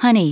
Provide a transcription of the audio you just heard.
Honey